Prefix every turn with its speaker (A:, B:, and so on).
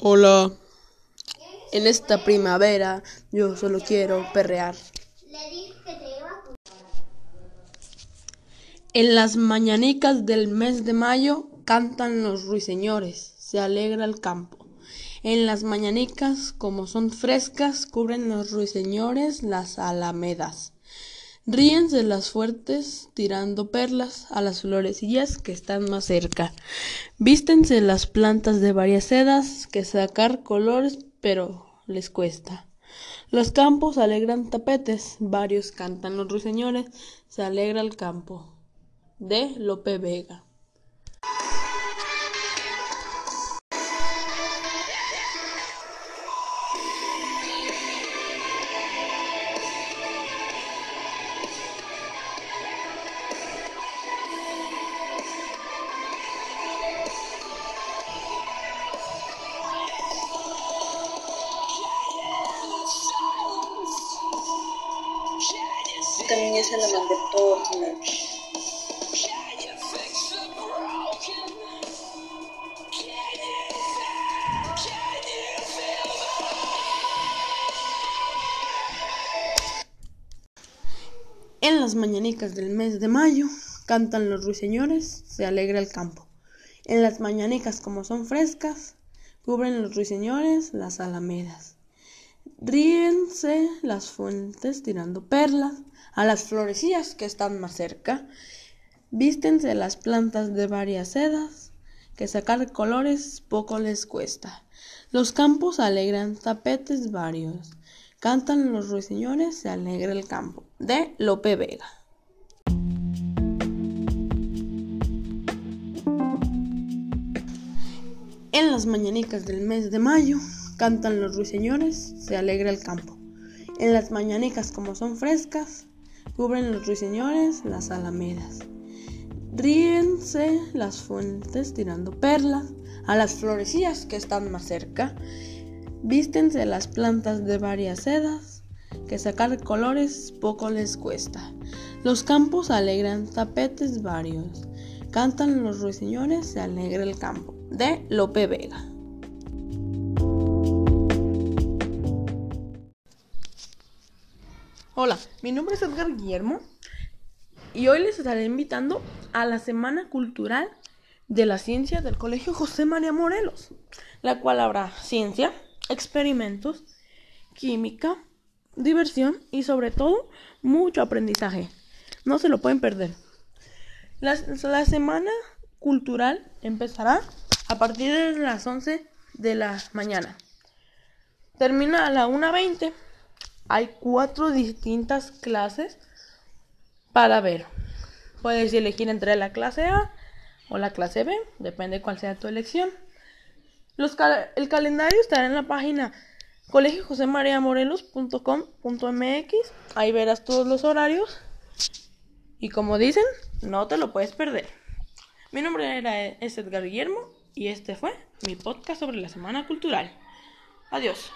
A: Hola. En esta primavera yo solo quiero perrear. En las mañanicas del mes de mayo cantan los ruiseñores, se alegra el campo. En las mañanicas, como son frescas, cubren los ruiseñores las alamedas. Ríense las fuertes tirando perlas a las florecillas que están más cerca. Vístense las plantas de varias sedas que sacar colores pero les cuesta. Los campos alegran tapetes, varios cantan los ruiseñores, se alegra el campo. De Lope Vega.
B: También se la mandé por
A: En las mañanicas del mes de mayo cantan los ruiseñores, se alegra el campo. En las mañanicas como son frescas, cubren los ruiseñores las alamedas. Ríense las fuentes tirando perlas a las florecillas que están más cerca. Vístense las plantas de varias sedas, que sacar colores poco les cuesta. Los campos alegran tapetes varios. Cantan los ruiseñores, se alegra el campo. De Lope Vega. En las mañanicas del mes de mayo cantan los ruiseñores, se alegra el campo. En las mañanicas como son frescas, cubren los ruiseñores las alamedas. Ríense las fuentes tirando perlas a las florecillas que están más cerca. Vístense las plantas de varias sedas, que sacar colores poco les cuesta. Los campos alegran tapetes varios. Cantan los ruiseñores, se alegra el campo. De Lope Vega. Hola, mi nombre es Edgar Guillermo y hoy les estaré invitando a la Semana Cultural de la Ciencia del Colegio José María Morelos, la cual habrá ciencia, experimentos, química, diversión y sobre todo mucho aprendizaje. No se lo pueden perder. La, Semana Cultural empezará a partir de las 11 de la mañana. Termina a la 1.20 hay cuatro distintas clases para ver. Puedes elegir entre la clase A o la clase B, depende cuál sea tu elección. el calendario estará en la página colegiojosemaríamorelos.com.mx. Ahí verás todos los horarios. Y como dicen, no te lo puedes perder. Mi nombre era, es Edgar Guillermo y este fue mi podcast sobre la Semana Cultural. Adiós.